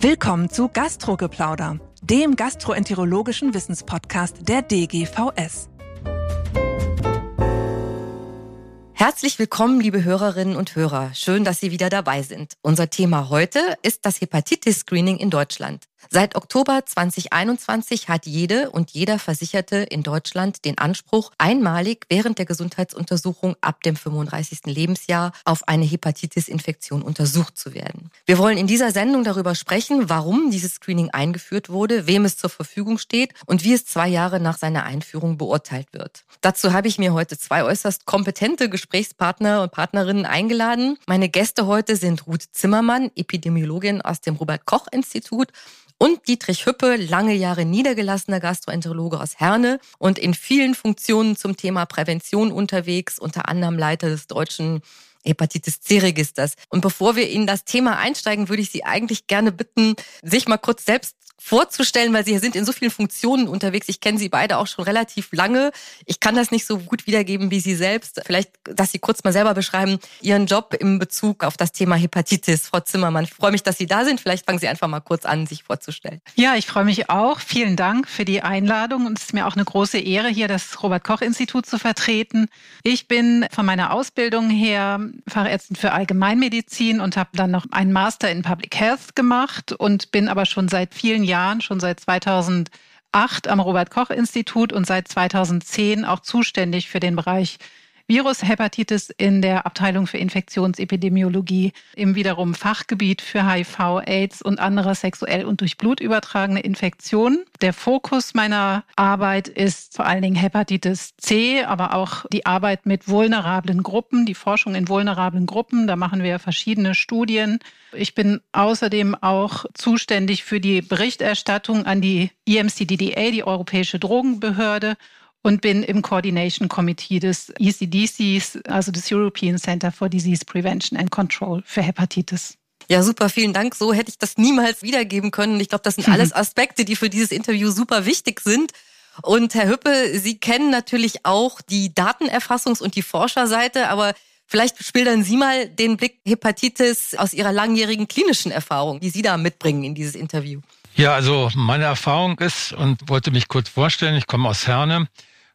Willkommen zu Gastrogeplauder, dem gastroenterologischen Wissenspodcast der DGVS. Herzlich willkommen, liebe Hörerinnen und Hörer. Schön, dass Sie wieder dabei sind. Unser Thema heute ist das Hepatitis-Screening in Deutschland. Seit Oktober 2021 hat jede und jeder Versicherte in Deutschland den Anspruch, einmalig während der Gesundheitsuntersuchung ab dem 35. Lebensjahr auf eine Hepatitis-Infektion untersucht zu werden. Wir wollen in dieser Sendung darüber sprechen, warum dieses Screening eingeführt wurde, wem es zur Verfügung steht und wie es zwei Jahre nach seiner Einführung beurteilt wird. Dazu habe ich mir heute zwei äußerst kompetente Gesprächspartner und Partnerinnen eingeladen. Meine Gäste heute sind Ruth Zimmermann, Epidemiologin aus dem Robert Koch Institut und Dietrich Hüppe, lange Jahre niedergelassener Gastroenterologe aus Herne und in vielen Funktionen zum Thema Prävention unterwegs, unter anderem Leiter des deutschen Hepatitis C-Registers. Und bevor wir in das Thema einsteigen, würde ich Sie eigentlich gerne bitten, sich mal kurz selbst vorzustellen, weil Sie sind in so vielen Funktionen unterwegs. Ich kenne Sie beide auch schon relativ lange. Ich kann das nicht so gut wiedergeben wie Sie selbst. Vielleicht, dass Sie kurz mal selber beschreiben, Ihren Job im Bezug auf das Thema Hepatitis. Frau Zimmermann, ich freue mich, dass Sie da sind. Vielleicht fangen Sie einfach mal kurz an, sich vorzustellen. Ja, ich freue mich auch. Vielen Dank für die Einladung. Und es ist mir auch eine große Ehre, hier das Robert-Koch-Institut zu vertreten. Ich bin von meiner Ausbildung her Fachärztin für Allgemeinmedizin und habe dann noch einen Master in Public Health gemacht und bin aber schon seit vielen Jahren, schon seit 2008 am Robert Koch Institut und seit 2010 auch zuständig für den Bereich Virushepatitis in der Abteilung für Infektionsepidemiologie im wiederum Fachgebiet für HIV, AIDS und andere sexuell und durch Blut übertragene Infektionen. Der Fokus meiner Arbeit ist vor allen Dingen Hepatitis C, aber auch die Arbeit mit vulnerablen Gruppen, die Forschung in vulnerablen Gruppen. Da machen wir verschiedene Studien. Ich bin außerdem auch zuständig für die Berichterstattung an die EMCDDA, die Europäische Drogenbehörde und bin im Coordination Committee des ECDCs, also des European Center for Disease Prevention and Control für Hepatitis. Ja, super, vielen Dank. So hätte ich das niemals wiedergeben können. Ich glaube, das sind alles Aspekte, die für dieses Interview super wichtig sind. Und Herr Hüppe, Sie kennen natürlich auch die Datenerfassungs- und die Forscherseite, aber vielleicht schildern Sie mal den Blick Hepatitis aus Ihrer langjährigen klinischen Erfahrung, die Sie da mitbringen in dieses Interview. Ja, also meine Erfahrung ist und wollte mich kurz vorstellen, ich komme aus Herne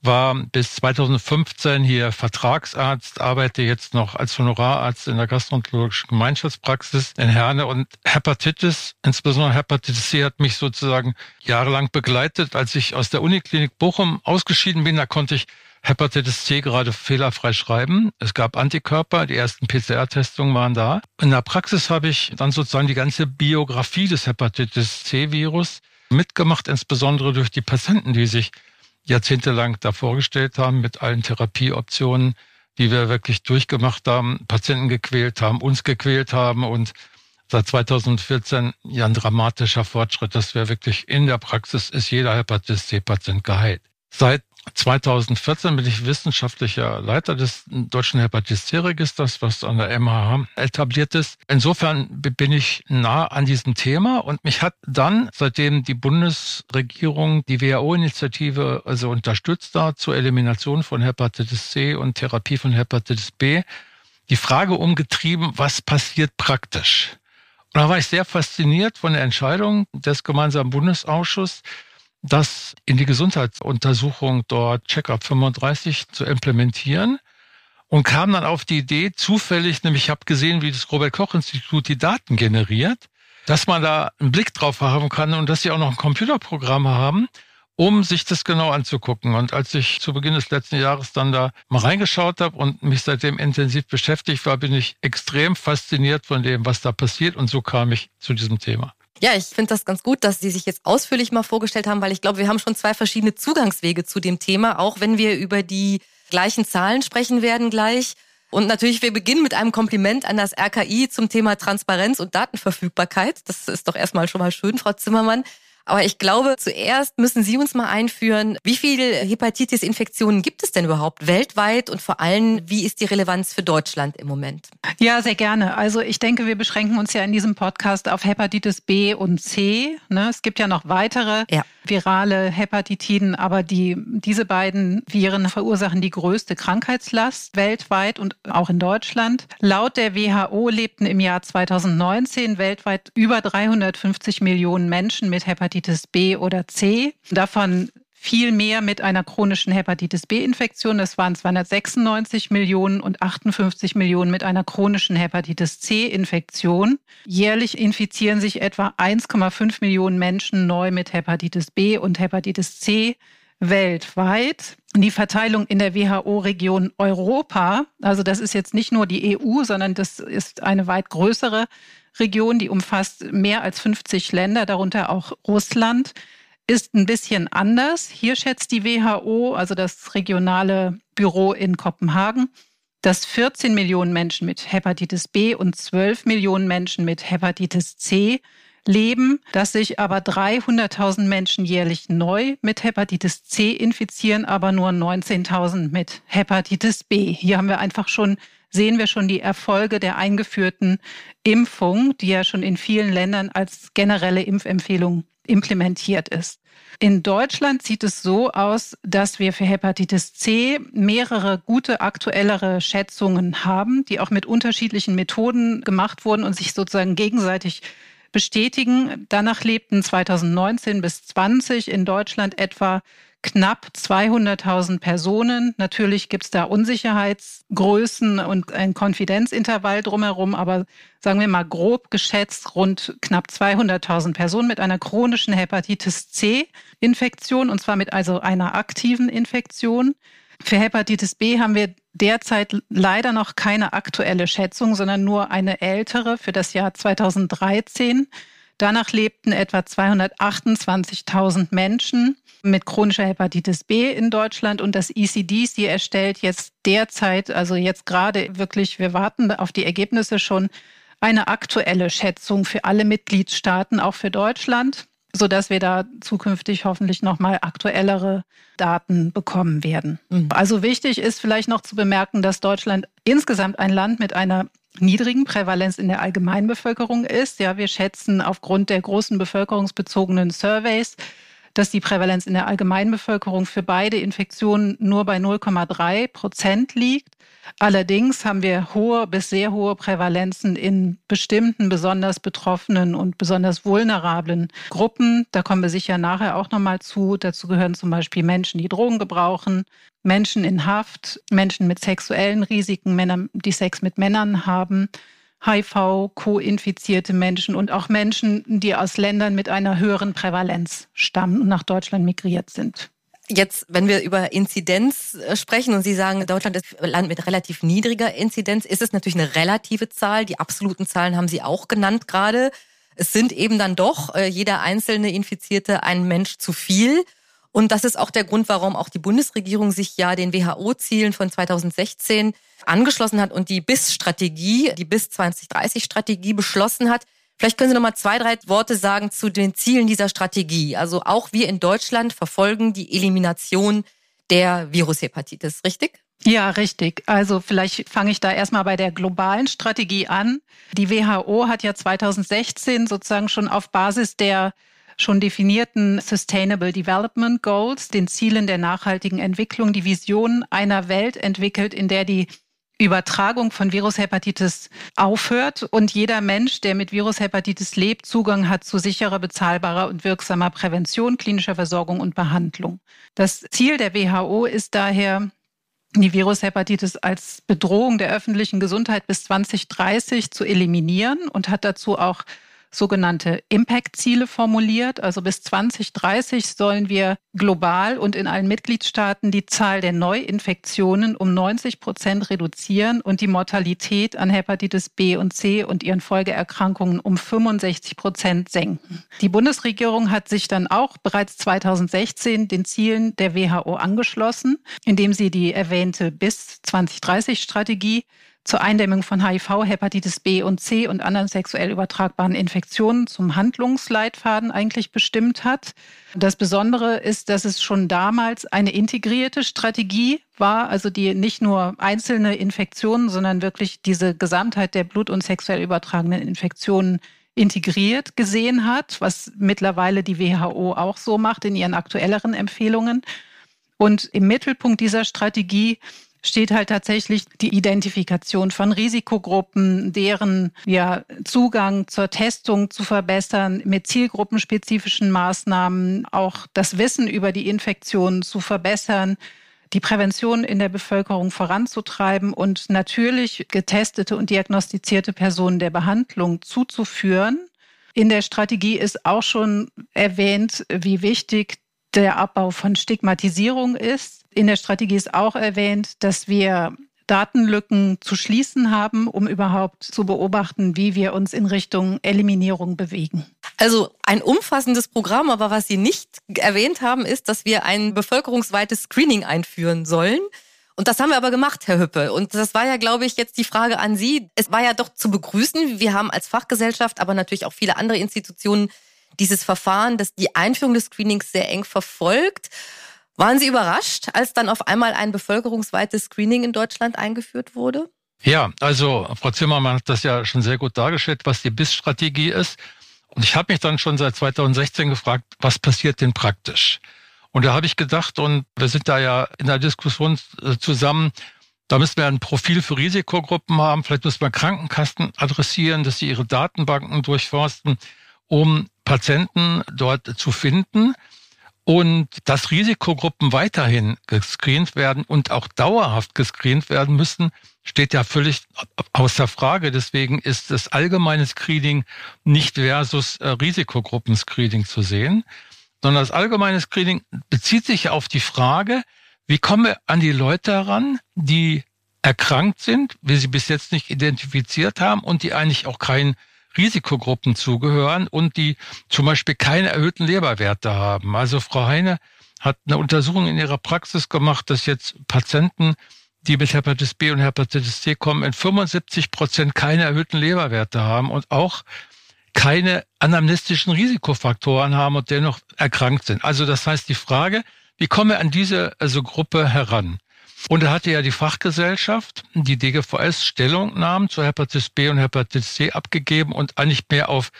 war bis 2015 hier Vertragsarzt, arbeite jetzt noch als Honorararzt in der gastroenterologischen Gemeinschaftspraxis in Herne und Hepatitis, insbesondere Hepatitis C, hat mich sozusagen jahrelang begleitet. Als ich aus der Uniklinik Bochum ausgeschieden bin, da konnte ich Hepatitis C gerade fehlerfrei schreiben. Es gab Antikörper, die ersten PCR-Testungen waren da. In der Praxis habe ich dann sozusagen die ganze Biografie des Hepatitis C-Virus mitgemacht, insbesondere durch die Patienten, die sich jahrzehntelang da vorgestellt haben mit allen Therapieoptionen, die wir wirklich durchgemacht haben, Patienten gequält haben, uns gequält haben und seit 2014 ja ein dramatischer Fortschritt, dass wir wirklich in der Praxis ist jeder Hepatitis C-Patient geheilt. Seit 2014 bin ich wissenschaftlicher Leiter des Deutschen Hepatitis C-Registers, was an der MHH etabliert ist. Insofern bin ich nah an diesem Thema und mich hat dann, seitdem die Bundesregierung die WHO-Initiative also unterstützt da zur Elimination von Hepatitis C und Therapie von Hepatitis B, die Frage umgetrieben, was passiert praktisch? Und da war ich sehr fasziniert von der Entscheidung des gemeinsamen Bundesausschusses, das in die Gesundheitsuntersuchung dort Checkup 35 zu implementieren und kam dann auf die Idee, zufällig, nämlich ich habe gesehen, wie das Robert Koch Institut die Daten generiert, dass man da einen Blick drauf haben kann und dass sie auch noch ein Computerprogramm haben, um sich das genau anzugucken. Und als ich zu Beginn des letzten Jahres dann da mal reingeschaut habe und mich seitdem intensiv beschäftigt war, bin ich extrem fasziniert von dem, was da passiert. Und so kam ich zu diesem Thema. Ja, ich finde das ganz gut, dass Sie sich jetzt ausführlich mal vorgestellt haben, weil ich glaube, wir haben schon zwei verschiedene Zugangswege zu dem Thema, auch wenn wir über die gleichen Zahlen sprechen werden gleich. Und natürlich, wir beginnen mit einem Kompliment an das RKI zum Thema Transparenz und Datenverfügbarkeit. Das ist doch erstmal schon mal schön, Frau Zimmermann. Aber ich glaube, zuerst müssen Sie uns mal einführen, wie viele Hepatitis-Infektionen gibt es denn überhaupt weltweit und vor allem, wie ist die Relevanz für Deutschland im Moment? Ja, sehr gerne. Also ich denke, wir beschränken uns ja in diesem Podcast auf Hepatitis B und C. Ne? Es gibt ja noch weitere ja. virale Hepatitiden, aber die, diese beiden Viren verursachen die größte Krankheitslast weltweit und auch in Deutschland. Laut der WHO lebten im Jahr 2019 weltweit über 350 Millionen Menschen mit Hepatitis B oder C. Davon viel mehr mit einer chronischen Hepatitis B-Infektion. Das waren 296 Millionen und 58 Millionen mit einer chronischen Hepatitis C-Infektion. Jährlich infizieren sich etwa 1,5 Millionen Menschen neu mit Hepatitis B und Hepatitis C weltweit. Die Verteilung in der WHO-Region Europa, also das ist jetzt nicht nur die EU, sondern das ist eine weit größere Region, die umfasst mehr als 50 Länder, darunter auch Russland ist ein bisschen anders. Hier schätzt die WHO, also das regionale Büro in Kopenhagen, dass 14 Millionen Menschen mit Hepatitis B und 12 Millionen Menschen mit Hepatitis C leben, dass sich aber 300.000 Menschen jährlich neu mit Hepatitis C infizieren, aber nur 19.000 mit Hepatitis B. Hier haben wir einfach schon sehen wir schon die Erfolge der eingeführten Impfung, die ja schon in vielen Ländern als generelle Impfempfehlung implementiert ist. In Deutschland sieht es so aus, dass wir für Hepatitis C mehrere gute aktuellere Schätzungen haben, die auch mit unterschiedlichen Methoden gemacht wurden und sich sozusagen gegenseitig bestätigen. Danach lebten 2019 bis 20 in Deutschland etwa knapp 200.000 Personen. Natürlich gibt es da Unsicherheitsgrößen und ein Konfidenzintervall drumherum, aber sagen wir mal grob geschätzt rund knapp 200.000 Personen mit einer chronischen Hepatitis C-Infektion und zwar mit also einer aktiven Infektion. Für Hepatitis B haben wir derzeit leider noch keine aktuelle Schätzung, sondern nur eine ältere für das Jahr 2013. Danach lebten etwa 228.000 Menschen mit chronischer Hepatitis B in Deutschland und das ECDC erstellt jetzt derzeit, also jetzt gerade wirklich, wir warten auf die Ergebnisse schon, eine aktuelle Schätzung für alle Mitgliedstaaten, auch für Deutschland, so dass wir da zukünftig hoffentlich noch mal aktuellere Daten bekommen werden. Mhm. Also wichtig ist vielleicht noch zu bemerken, dass Deutschland insgesamt ein Land mit einer niedrigen Prävalenz in der Allgemeinbevölkerung ist. Ja, wir schätzen aufgrund der großen bevölkerungsbezogenen Surveys, dass die Prävalenz in der Allgemeinbevölkerung für beide Infektionen nur bei 0,3 Prozent liegt. Allerdings haben wir hohe bis sehr hohe Prävalenzen in bestimmten besonders betroffenen und besonders vulnerablen Gruppen. Da kommen wir sicher nachher auch nochmal zu. Dazu gehören zum Beispiel Menschen, die Drogen gebrauchen, Menschen in Haft, Menschen mit sexuellen Risiken, Männer, die Sex mit Männern haben, HIV, co-infizierte Menschen und auch Menschen, die aus Ländern mit einer höheren Prävalenz stammen und nach Deutschland migriert sind. Jetzt, wenn wir über Inzidenz äh, sprechen und Sie sagen, Deutschland ist ein Land mit relativ niedriger Inzidenz, ist es natürlich eine relative Zahl. Die absoluten Zahlen haben Sie auch genannt gerade. Es sind eben dann doch äh, jeder einzelne Infizierte ein Mensch zu viel. Und das ist auch der Grund, warum auch die Bundesregierung sich ja den WHO-Zielen von 2016 angeschlossen hat und die BIS-Strategie, die BIS 2030-Strategie beschlossen hat. Vielleicht können Sie noch mal zwei, drei Worte sagen zu den Zielen dieser Strategie. Also auch wir in Deutschland verfolgen die Elimination der Virushepatitis, richtig? Ja, richtig. Also vielleicht fange ich da erstmal bei der globalen Strategie an. Die WHO hat ja 2016 sozusagen schon auf Basis der schon definierten Sustainable Development Goals, den Zielen der nachhaltigen Entwicklung, die Vision einer Welt entwickelt, in der die Übertragung von Virushepatitis aufhört und jeder Mensch, der mit Virushepatitis lebt, Zugang hat zu sicherer, bezahlbarer und wirksamer Prävention, klinischer Versorgung und Behandlung. Das Ziel der WHO ist daher, die Virushepatitis als Bedrohung der öffentlichen Gesundheit bis 2030 zu eliminieren und hat dazu auch sogenannte Impact-Ziele formuliert. Also bis 2030 sollen wir global und in allen Mitgliedstaaten die Zahl der Neuinfektionen um 90 Prozent reduzieren und die Mortalität an Hepatitis B und C und ihren Folgeerkrankungen um 65 Prozent senken. Die Bundesregierung hat sich dann auch bereits 2016 den Zielen der WHO angeschlossen, indem sie die erwähnte bis 2030 Strategie zur Eindämmung von HIV, Hepatitis B und C und anderen sexuell übertragbaren Infektionen zum Handlungsleitfaden eigentlich bestimmt hat. Das Besondere ist, dass es schon damals eine integrierte Strategie war, also die nicht nur einzelne Infektionen, sondern wirklich diese Gesamtheit der blut- und sexuell übertragenen Infektionen integriert gesehen hat, was mittlerweile die WHO auch so macht in ihren aktuelleren Empfehlungen. Und im Mittelpunkt dieser Strategie steht halt tatsächlich die Identifikation von Risikogruppen, deren ja, Zugang zur Testung zu verbessern, mit zielgruppenspezifischen Maßnahmen auch das Wissen über die Infektionen zu verbessern, die Prävention in der Bevölkerung voranzutreiben und natürlich getestete und diagnostizierte Personen der Behandlung zuzuführen. In der Strategie ist auch schon erwähnt, wie wichtig der Abbau von Stigmatisierung ist. In der Strategie ist auch erwähnt, dass wir Datenlücken zu schließen haben, um überhaupt zu beobachten, wie wir uns in Richtung Eliminierung bewegen. Also ein umfassendes Programm, aber was Sie nicht erwähnt haben, ist, dass wir ein bevölkerungsweites Screening einführen sollen. Und das haben wir aber gemacht, Herr Hüppe. Und das war ja, glaube ich, jetzt die Frage an Sie. Es war ja doch zu begrüßen. Wir haben als Fachgesellschaft, aber natürlich auch viele andere Institutionen dieses Verfahren, das die Einführung des Screenings sehr eng verfolgt. Waren Sie überrascht, als dann auf einmal ein bevölkerungsweites Screening in Deutschland eingeführt wurde? Ja, also Frau Zimmermann hat das ja schon sehr gut dargestellt, was die BIS-Strategie ist. Und ich habe mich dann schon seit 2016 gefragt, was passiert denn praktisch? Und da habe ich gedacht, und wir sind da ja in der Diskussion äh, zusammen, da müssen wir ein Profil für Risikogruppen haben. Vielleicht müssen wir Krankenkassen adressieren, dass sie ihre Datenbanken durchforsten, um Patienten dort zu finden und dass Risikogruppen weiterhin gescreent werden und auch dauerhaft gescreent werden müssen, steht ja völlig außer Frage. Deswegen ist das allgemeine Screening nicht versus äh, Risikogruppenscreening zu sehen, sondern das allgemeine Screening bezieht sich auf die Frage, wie kommen wir an die Leute heran, die erkrankt sind, wir sie bis jetzt nicht identifiziert haben und die eigentlich auch keinen Risikogruppen zugehören und die zum Beispiel keine erhöhten Leberwerte haben. Also Frau Heine hat eine Untersuchung in ihrer Praxis gemacht, dass jetzt Patienten, die mit Hepatitis B und Hepatitis C kommen, in 75 Prozent keine erhöhten Leberwerte haben und auch keine anamnestischen Risikofaktoren haben und dennoch erkrankt sind. Also das heißt die Frage, wie kommen wir an diese also Gruppe heran? Und da hatte ja die Fachgesellschaft, die DGVS, Stellungnahmen zu Hepatitis B und Hepatitis C abgegeben und eigentlich mehr auf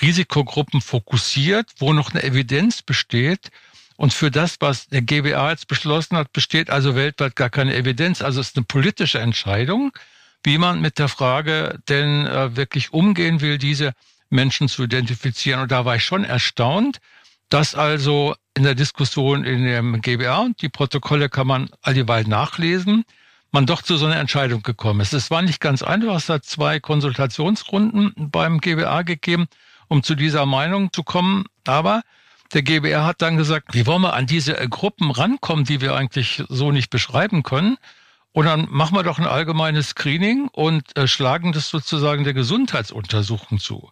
Risikogruppen fokussiert, wo noch eine Evidenz besteht. Und für das, was der GBA jetzt beschlossen hat, besteht also weltweit gar keine Evidenz. Also es ist eine politische Entscheidung, wie man mit der Frage denn äh, wirklich umgehen will, diese Menschen zu identifizieren. Und da war ich schon erstaunt, dass also in der Diskussion in dem GBA und die Protokolle kann man alldieweil nachlesen, man doch zu so einer Entscheidung gekommen ist. Es war nicht ganz einfach, es hat zwei Konsultationsrunden beim GBA gegeben, um zu dieser Meinung zu kommen, aber der GBR hat dann gesagt, wie wollen wir an diese Gruppen rankommen, die wir eigentlich so nicht beschreiben können? Und dann machen wir doch ein allgemeines Screening und äh, schlagen das sozusagen der Gesundheitsuntersuchung zu.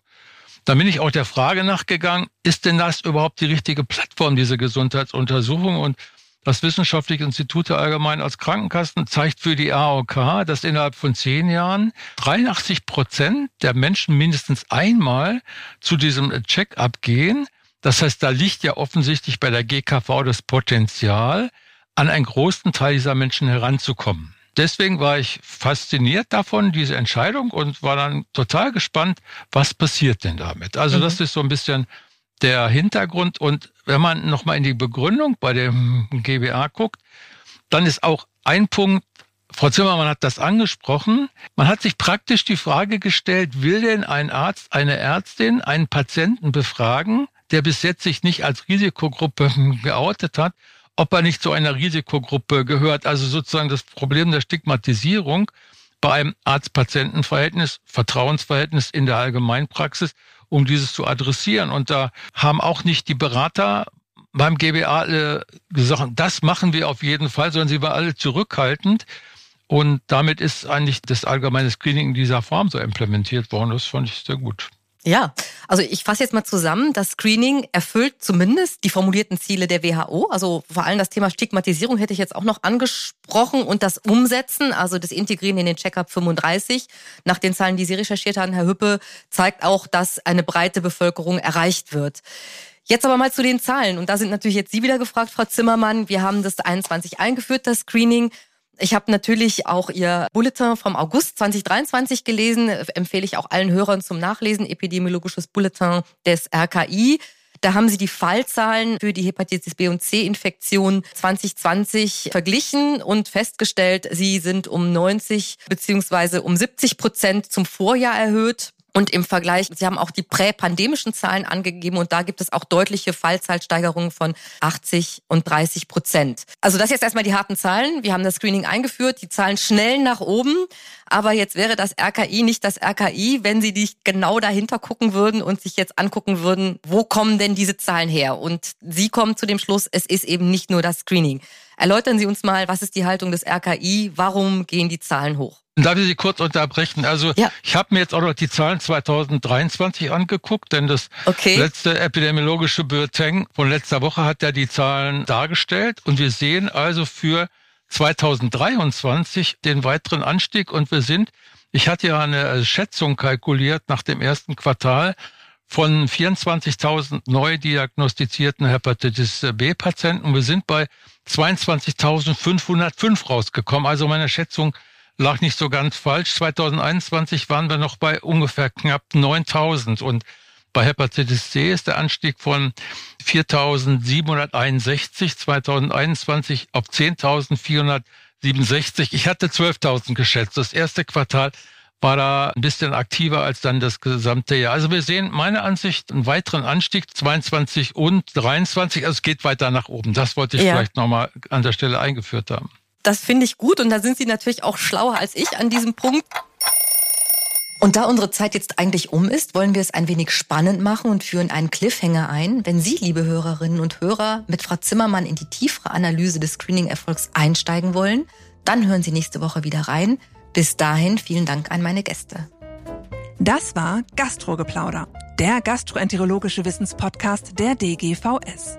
Dann bin ich auch der Frage nachgegangen, ist denn das überhaupt die richtige Plattform, diese Gesundheitsuntersuchung? Und das Wissenschaftliche Institut der Allgemeinen als Krankenkassen zeigt für die AOK, dass innerhalb von zehn Jahren 83 Prozent der Menschen mindestens einmal zu diesem Check-up gehen. Das heißt, da liegt ja offensichtlich bei der GKV das Potenzial, an einen großen Teil dieser Menschen heranzukommen deswegen war ich fasziniert davon, diese Entscheidung und war dann total gespannt, was passiert denn damit. Also mhm. das ist so ein bisschen der Hintergrund. Und wenn man nochmal in die Begründung bei dem GBA guckt, dann ist auch ein Punkt, Frau Zimmermann hat das angesprochen, man hat sich praktisch die Frage gestellt, will denn ein Arzt, eine Ärztin einen Patienten befragen, der bis jetzt sich nicht als Risikogruppe geoutet hat ob er nicht zu einer Risikogruppe gehört. Also sozusagen das Problem der Stigmatisierung bei einem Arzt-Patienten-Verhältnis, Vertrauensverhältnis in der Allgemeinpraxis, um dieses zu adressieren. Und da haben auch nicht die Berater beim GBA alle gesagt, das machen wir auf jeden Fall, sondern sie waren alle zurückhaltend. Und damit ist eigentlich das allgemeine Screening in dieser Form so implementiert worden. Das fand ich sehr gut. Ja, also ich fasse jetzt mal zusammen, das Screening erfüllt zumindest die formulierten Ziele der WHO. Also vor allem das Thema Stigmatisierung hätte ich jetzt auch noch angesprochen und das Umsetzen, also das Integrieren in den Checkup 35. Nach den Zahlen, die Sie recherchiert haben, Herr Hüppe, zeigt auch, dass eine breite Bevölkerung erreicht wird. Jetzt aber mal zu den Zahlen. Und da sind natürlich jetzt Sie wieder gefragt, Frau Zimmermann. Wir haben das 21 eingeführt, das Screening. Ich habe natürlich auch Ihr Bulletin vom August 2023 gelesen, empfehle ich auch allen Hörern zum Nachlesen, epidemiologisches Bulletin des RKI. Da haben sie die Fallzahlen für die Hepatitis B und C Infektion 2020 verglichen und festgestellt, sie sind um 90 beziehungsweise um 70 Prozent zum Vorjahr erhöht. Und im Vergleich, Sie haben auch die präpandemischen Zahlen angegeben und da gibt es auch deutliche Fallzahlsteigerungen von 80 und 30 Prozent. Also das jetzt erstmal die harten Zahlen. Wir haben das Screening eingeführt, die Zahlen schnellen nach oben. Aber jetzt wäre das RKI nicht das RKI, wenn Sie nicht genau dahinter gucken würden und sich jetzt angucken würden, wo kommen denn diese Zahlen her? Und Sie kommen zu dem Schluss, es ist eben nicht nur das Screening. Erläutern Sie uns mal, was ist die Haltung des RKI? Warum gehen die Zahlen hoch? Darf ich Sie kurz unterbrechen? Also ja. ich habe mir jetzt auch noch die Zahlen 2023 angeguckt, denn das okay. letzte epidemiologische Bulletin von letzter Woche hat ja die Zahlen dargestellt. Und wir sehen also für 2023 den weiteren Anstieg und wir sind, ich hatte ja eine Schätzung kalkuliert nach dem ersten Quartal von 24.000 neu diagnostizierten Hepatitis B-Patienten. Wir sind bei 22.505 rausgekommen. Also meine Schätzung lag nicht so ganz falsch. 2021 waren wir noch bei ungefähr knapp 9000 und bei Hepatitis C ist der Anstieg von 4.761 2021 auf 10.467. Ich hatte 12.000 geschätzt. Das erste Quartal war da ein bisschen aktiver als dann das gesamte Jahr. Also wir sehen meiner Ansicht einen weiteren Anstieg 22 und 23. Also es geht weiter nach oben. Das wollte ich ja. vielleicht nochmal an der Stelle eingeführt haben. Das finde ich gut und da sind Sie natürlich auch schlauer als ich an diesem Punkt. Und da unsere Zeit jetzt eigentlich um ist, wollen wir es ein wenig spannend machen und führen einen Cliffhanger ein. Wenn Sie, liebe Hörerinnen und Hörer, mit Frau Zimmermann in die tiefere Analyse des Screening-Erfolgs einsteigen wollen, dann hören Sie nächste Woche wieder rein. Bis dahin vielen Dank an meine Gäste. Das war Gastrogeplauder, der gastroenterologische Wissenspodcast der DGVS.